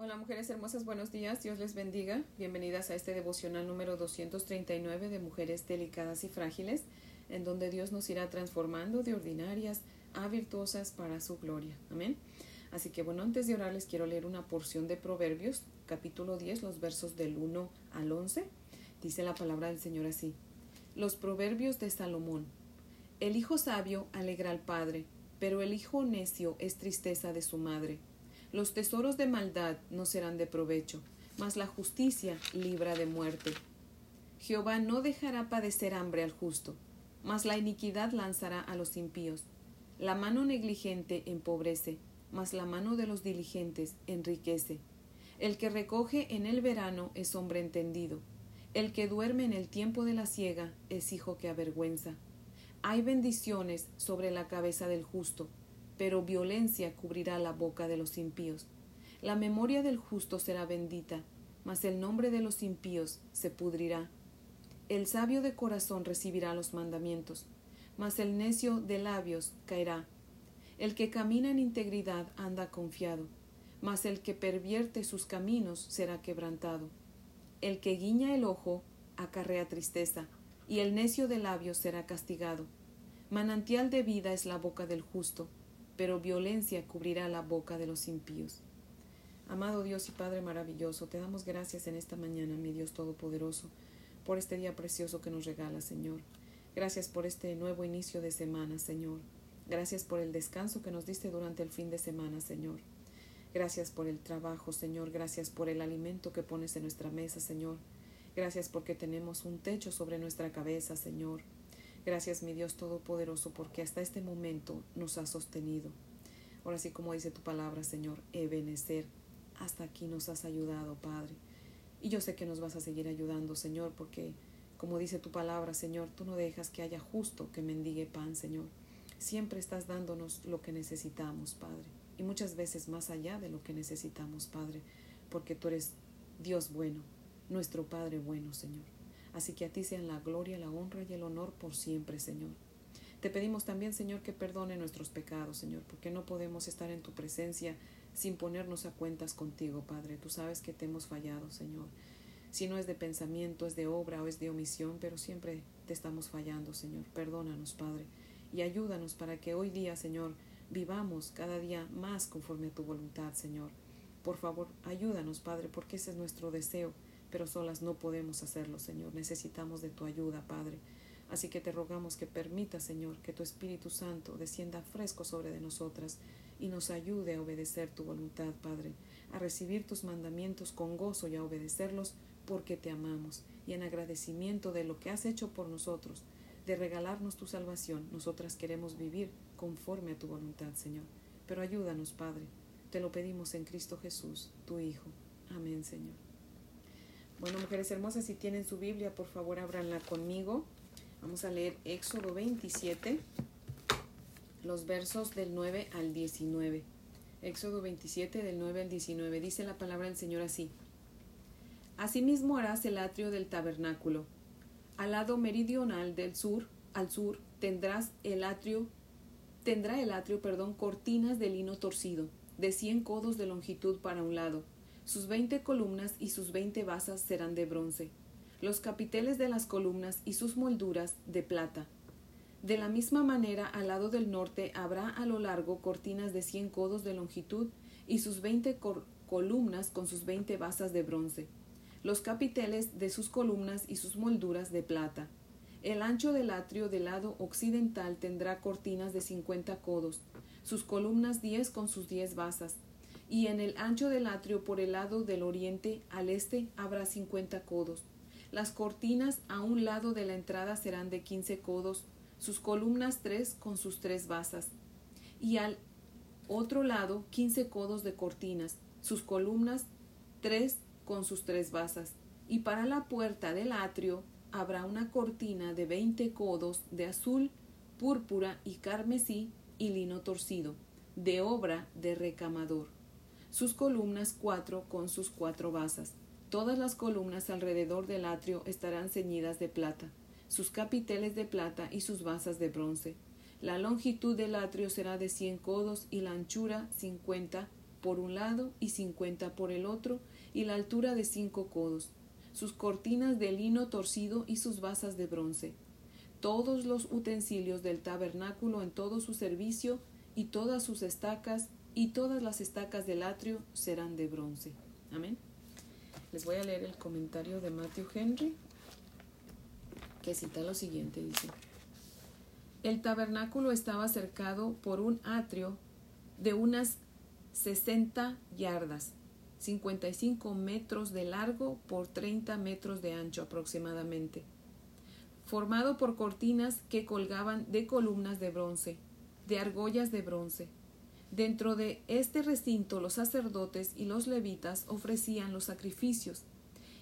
Hola mujeres hermosas, buenos días, Dios les bendiga. Bienvenidas a este devocional número 239 de Mujeres Delicadas y Frágiles, en donde Dios nos irá transformando de ordinarias a virtuosas para su gloria. Amén. Así que bueno, antes de orar les quiero leer una porción de Proverbios, capítulo 10, los versos del 1 al 11. Dice la palabra del Señor así. Los Proverbios de Salomón. El hijo sabio alegra al padre, pero el hijo necio es tristeza de su madre. Los tesoros de maldad no serán de provecho, mas la justicia libra de muerte. Jehová no dejará padecer hambre al justo, mas la iniquidad lanzará a los impíos. La mano negligente empobrece, mas la mano de los diligentes enriquece. El que recoge en el verano es hombre entendido. El que duerme en el tiempo de la siega es hijo que avergüenza. Hay bendiciones sobre la cabeza del justo, pero violencia cubrirá la boca de los impíos. La memoria del justo será bendita, mas el nombre de los impíos se pudrirá. El sabio de corazón recibirá los mandamientos, mas el necio de labios caerá. El que camina en integridad anda confiado, mas el que pervierte sus caminos será quebrantado. El que guiña el ojo acarrea tristeza, y el necio de labios será castigado. Manantial de vida es la boca del justo, pero violencia cubrirá la boca de los impíos. Amado Dios y Padre maravilloso, te damos gracias en esta mañana, mi Dios Todopoderoso, por este día precioso que nos regala, Señor. Gracias por este nuevo inicio de semana, Señor. Gracias por el descanso que nos diste durante el fin de semana, Señor. Gracias por el trabajo, Señor. Gracias por el alimento que pones en nuestra mesa, Señor. Gracias porque tenemos un techo sobre nuestra cabeza, Señor. Gracias, mi Dios Todopoderoso, porque hasta este momento nos ha sostenido. Ahora sí, como dice tu palabra, Señor, Ebenecer, hasta aquí nos has ayudado, Padre. Y yo sé que nos vas a seguir ayudando, Señor, porque, como dice tu palabra, Señor, tú no dejas que haya justo que mendigue pan, Señor. Siempre estás dándonos lo que necesitamos, Padre. Y muchas veces más allá de lo que necesitamos, Padre, porque tú eres Dios bueno, nuestro Padre bueno, Señor. Así que a ti sean la gloria, la honra y el honor por siempre, Señor. Te pedimos también, Señor, que perdone nuestros pecados, Señor, porque no podemos estar en tu presencia sin ponernos a cuentas contigo, Padre. Tú sabes que te hemos fallado, Señor. Si no es de pensamiento, es de obra o es de omisión, pero siempre te estamos fallando, Señor. Perdónanos, Padre, y ayúdanos para que hoy día, Señor, vivamos cada día más conforme a tu voluntad, Señor. Por favor, ayúdanos, Padre, porque ese es nuestro deseo pero solas no podemos hacerlo, Señor. Necesitamos de tu ayuda, Padre. Así que te rogamos que permita, Señor, que tu Espíritu Santo descienda fresco sobre de nosotras y nos ayude a obedecer tu voluntad, Padre, a recibir tus mandamientos con gozo y a obedecerlos porque te amamos y en agradecimiento de lo que has hecho por nosotros, de regalarnos tu salvación, nosotras queremos vivir conforme a tu voluntad, Señor. Pero ayúdanos, Padre. Te lo pedimos en Cristo Jesús, tu Hijo. Amén, Señor. Bueno, mujeres hermosas, si tienen su Biblia, por favor, ábranla conmigo. Vamos a leer Éxodo 27, los versos del 9 al 19. Éxodo 27, del 9 al 19. Dice la palabra del Señor así. Asimismo harás el atrio del tabernáculo. Al lado meridional del sur, al sur, tendrás el atrio, tendrá el atrio, perdón, cortinas de lino torcido, de cien codos de longitud para un lado sus veinte columnas y sus veinte basas serán de bronce, los capiteles de las columnas y sus molduras de plata. De la misma manera, al lado del norte habrá a lo largo cortinas de cien codos de longitud y sus veinte columnas con sus veinte basas de bronce, los capiteles de sus columnas y sus molduras de plata. El ancho del atrio del lado occidental tendrá cortinas de cincuenta codos, sus columnas diez con sus diez basas, y en el ancho del atrio por el lado del oriente al este habrá cincuenta codos. Las cortinas a un lado de la entrada serán de quince codos, sus columnas tres con sus tres basas, y al otro lado quince codos de cortinas, sus columnas tres con sus tres basas, y para la puerta del atrio habrá una cortina de veinte codos de azul, púrpura y carmesí y lino torcido, de obra de recamador sus columnas cuatro con sus cuatro basas. Todas las columnas alrededor del atrio estarán ceñidas de plata, sus capiteles de plata y sus basas de bronce. La longitud del atrio será de cien codos y la anchura cincuenta por un lado y cincuenta por el otro, y la altura de cinco codos, sus cortinas de lino torcido y sus basas de bronce. Todos los utensilios del tabernáculo en todo su servicio, y todas sus estacas, y todas las estacas del atrio serán de bronce. Amén. Les voy a leer el comentario de Matthew Henry, que cita lo siguiente, dice. El tabernáculo estaba cercado por un atrio de unas 60 yardas, 55 metros de largo por 30 metros de ancho aproximadamente, formado por cortinas que colgaban de columnas de bronce, de argollas de bronce. Dentro de este recinto los sacerdotes y los levitas ofrecían los sacrificios,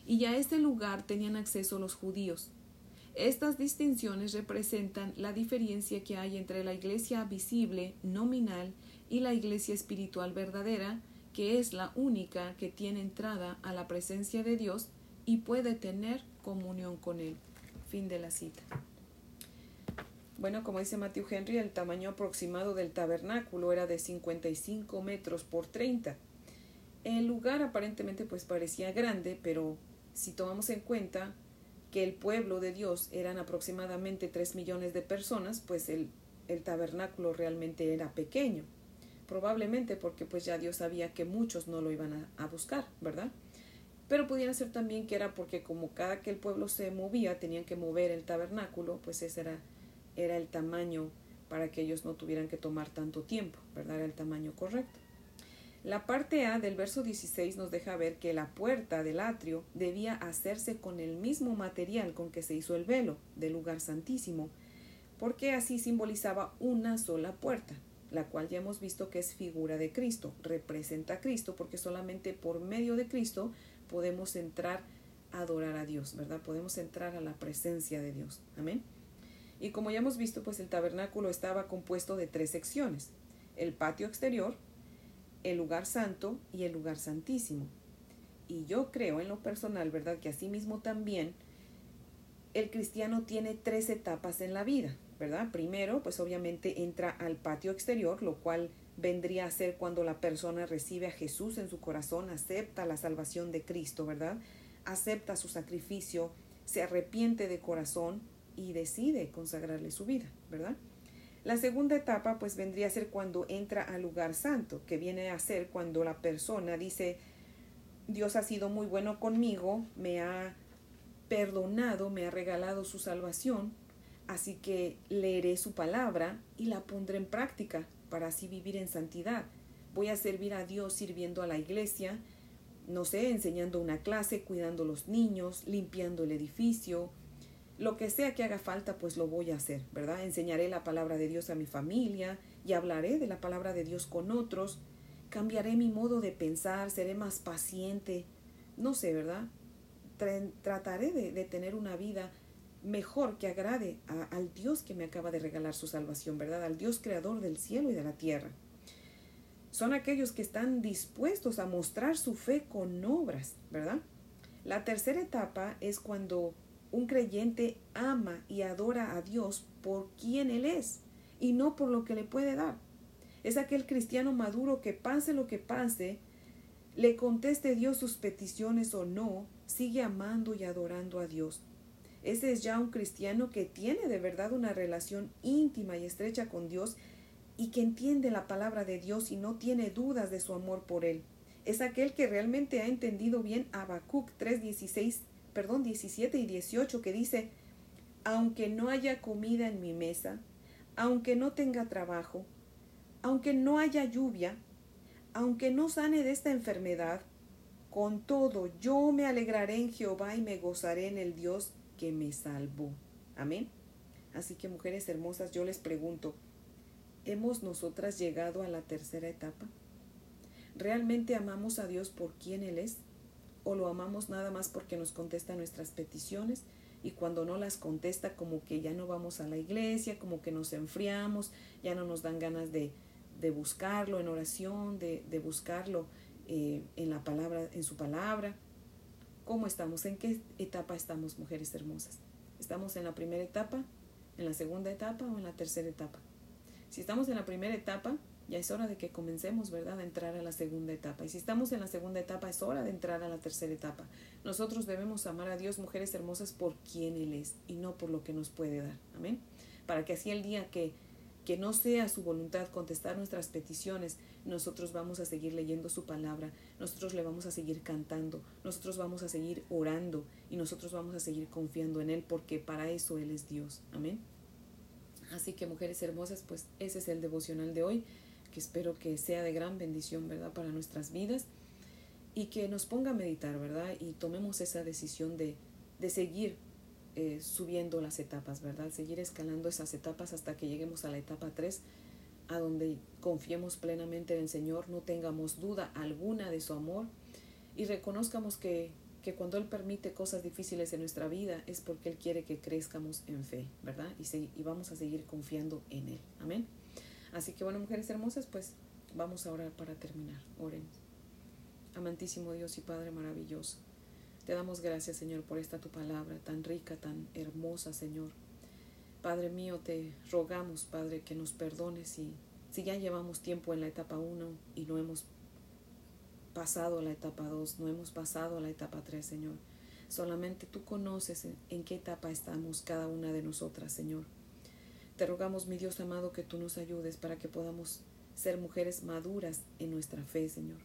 y a este lugar tenían acceso los judíos. Estas distinciones representan la diferencia que hay entre la iglesia visible, nominal, y la iglesia espiritual verdadera, que es la única que tiene entrada a la presencia de Dios y puede tener comunión con Él. Fin de la cita. Bueno, como dice Matthew Henry, el tamaño aproximado del tabernáculo era de 55 metros por 30. El lugar aparentemente pues parecía grande, pero si tomamos en cuenta que el pueblo de Dios eran aproximadamente 3 millones de personas, pues el, el tabernáculo realmente era pequeño probablemente porque pues ya Dios sabía que muchos no lo iban a, buscar, ¿verdad? Pero pudiera ser también que era porque como cada que el pueblo se movía tenían que mover el tabernáculo, pues ese era, era el tamaño para que ellos no tuvieran que tomar tanto tiempo, ¿verdad? Era el tamaño correcto. La parte A del verso 16 nos deja ver que la puerta del atrio debía hacerse con el mismo material con que se hizo el velo del lugar santísimo, porque así simbolizaba una sola puerta, la cual ya hemos visto que es figura de Cristo, representa a Cristo, porque solamente por medio de Cristo podemos entrar a adorar a Dios, ¿verdad? Podemos entrar a la presencia de Dios. Amén. Y como ya hemos visto, pues el tabernáculo estaba compuesto de tres secciones, el patio exterior, el lugar santo y el lugar santísimo. Y yo creo en lo personal, ¿verdad? Que asimismo también el cristiano tiene tres etapas en la vida. ¿verdad? Primero, pues obviamente entra al patio exterior, lo cual vendría a ser cuando la persona recibe a Jesús en su corazón, acepta la salvación de Cristo, ¿verdad? Acepta su sacrificio, se arrepiente de corazón y decide consagrarle su vida, ¿verdad? La segunda etapa pues vendría a ser cuando entra al lugar santo, que viene a ser cuando la persona dice, Dios ha sido muy bueno conmigo, me ha perdonado, me ha regalado su salvación, Así que leeré su palabra y la pondré en práctica para así vivir en santidad. Voy a servir a Dios sirviendo a la iglesia, no sé, enseñando una clase, cuidando los niños, limpiando el edificio, lo que sea que haga falta, pues lo voy a hacer, ¿verdad? Enseñaré la palabra de Dios a mi familia y hablaré de la palabra de Dios con otros. Cambiaré mi modo de pensar, seré más paciente, no sé, ¿verdad? Trataré de, tener una vida mejor que agrade al Dios que me acaba de regalar su salvación, ¿verdad? Al Dios creador del cielo y de la tierra. Son aquellos que están dispuestos a mostrar su fe con obras, ¿verdad? La tercera etapa es cuando un creyente ama y adora a Dios por quien Él es y no por lo que le puede dar. Es aquel cristiano maduro que pase lo que pase, le conteste Dios sus peticiones o no, sigue amando y adorando a Dios ese es ya un cristiano que tiene de verdad una relación íntima y estrecha con Dios y que entiende la palabra de Dios y no tiene dudas de su amor por él. Es aquel que realmente ha entendido bien Habacuc 3:16, perdón, 17 y 18 que dice, aunque no haya comida en mi mesa, aunque no tenga trabajo, aunque no haya lluvia, aunque no sane de esta enfermedad, con todo yo me alegraré en Jehová y me gozaré en el Dios que me salvó. Amén. Así que mujeres hermosas, yo les pregunto, ¿hemos nosotras llegado a la tercera etapa? ¿Realmente amamos a Dios por quien Él es? ¿O lo amamos nada más porque nos contesta nuestras peticiones? Y cuando no las contesta, como que ya no vamos a la iglesia, como que nos enfriamos, ya no nos dan ganas de, de buscarlo en oración, de, de buscarlo eh, en la palabra, en su palabra. ¿Cómo estamos? ¿En qué etapa estamos, mujeres hermosas? ¿Estamos en la primera etapa, en la segunda etapa o en la tercera etapa? Si estamos en la primera etapa, Ya es hora de que comencemos, ¿verdad?, a entrar a la segunda etapa. Y si estamos en la segunda etapa, es hora de entrar a la tercera etapa. Nosotros debemos amar a Dios, mujeres hermosas, por quien Él es y no por lo que nos puede dar. Amén. Para que así el día que, que no sea su voluntad contestar nuestras peticiones, nosotros vamos a seguir leyendo su palabra, nosotros le vamos a seguir cantando, nosotros vamos a seguir orando y nosotros vamos a seguir confiando en Él porque para eso Él es Dios. Amén. Así que mujeres hermosas, pues ese es el devocional de hoy espero que sea de gran bendición, ¿verdad?, para nuestras vidas y que nos ponga a meditar, ¿verdad? Y tomemos esa decisión de, de seguir eh, subiendo las etapas, ¿verdad? Seguir escalando esas etapas hasta que lleguemos a la etapa 3, a donde confiemos plenamente en el Señor, no tengamos duda alguna de su amor y reconozcamos que, que cuando Él permite cosas difíciles en nuestra vida es porque Él quiere que crezcamos en fe, ¿verdad? Y, y vamos a seguir confiando en Él. Amén. Así que bueno, mujeres hermosas, pues vamos a orar para terminar. Oremos. Amantísimo Dios y Padre maravilloso, te damos gracias, Señor, por esta tu palabra tan rica, tan hermosa, Señor. Padre mío, te rogamos, Padre, que nos perdones si, si ya llevamos tiempo en la etapa 1 y no hemos pasado a la etapa 2, no hemos pasado a la etapa 3, Señor. Solamente tú conoces en qué etapa estamos cada una de nosotras, Señor. Te rogamos, mi Dios amado, que tú nos ayudes para que podamos ser mujeres maduras en nuestra fe, Señor.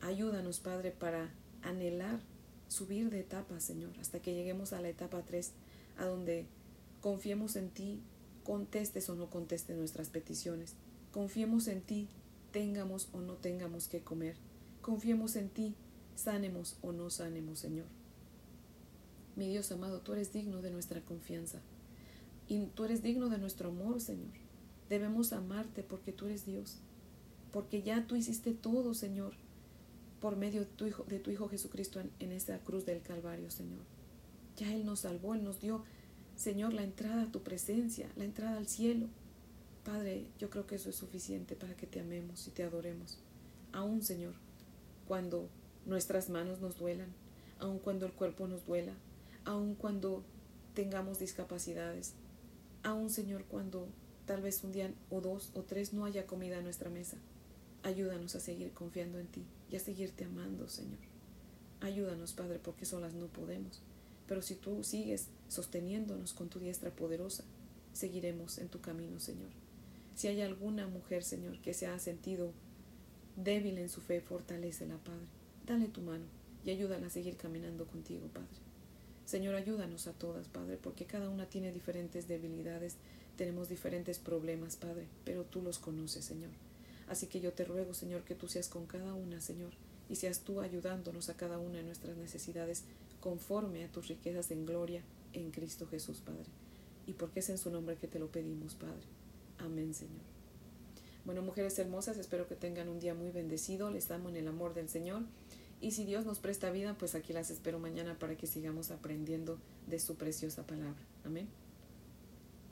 Ayúdanos, Padre, para anhelar subir de etapa, Señor, hasta que lleguemos a la etapa 3, a donde confiemos en ti, contestes o no contestes nuestras peticiones. Confiemos en ti, tengamos o no tengamos que comer. Confiemos en ti, sanemos o no sanemos, Señor. Mi Dios amado, tú eres digno de nuestra confianza. Y tú eres digno de nuestro amor, Señor. Debemos amarte porque tú eres Dios. Porque ya tú hiciste todo, Señor, por medio de tu Hijo, de tu hijo Jesucristo en, esa cruz del Calvario, Señor. Ya Él nos salvó, Él nos dio, Señor, la entrada a tu presencia, la entrada al cielo. Padre, yo creo que eso es suficiente para que te amemos y te adoremos. Aún, Señor, cuando nuestras manos nos duelan, aun cuando el cuerpo nos duela, aun cuando tengamos discapacidades, aún Señor cuando tal vez un día o dos o tres no haya comida en nuestra mesa. Ayúdanos a seguir confiando en ti y a seguirte amando, Señor. Ayúdanos, Padre, porque solas no podemos. Pero si tú sigues sosteniéndonos con tu diestra poderosa, seguiremos en tu camino, Señor. Si hay alguna mujer, Señor, que se ha sentido débil en su fe, fortalécela, Padre. Dale tu mano y ayúdala a seguir caminando contigo, Padre. Señor, ayúdanos a todas, Padre, porque cada una tiene diferentes debilidades, tenemos diferentes problemas, Padre, pero tú los conoces, Señor. Así que yo te ruego, Señor, que tú seas con cada una, Señor, y seas tú ayudándonos a cada una de nuestras necesidades conforme a tus riquezas en gloria en Cristo Jesús, Padre. Y porque es en su nombre que te lo pedimos, Padre. Amén, Señor. Bueno, mujeres hermosas, espero que tengan un día muy bendecido. Les amo en el amor del Señor. Y si Dios nos presta vida, pues aquí las espero mañana para que sigamos aprendiendo de su preciosa palabra. Amén.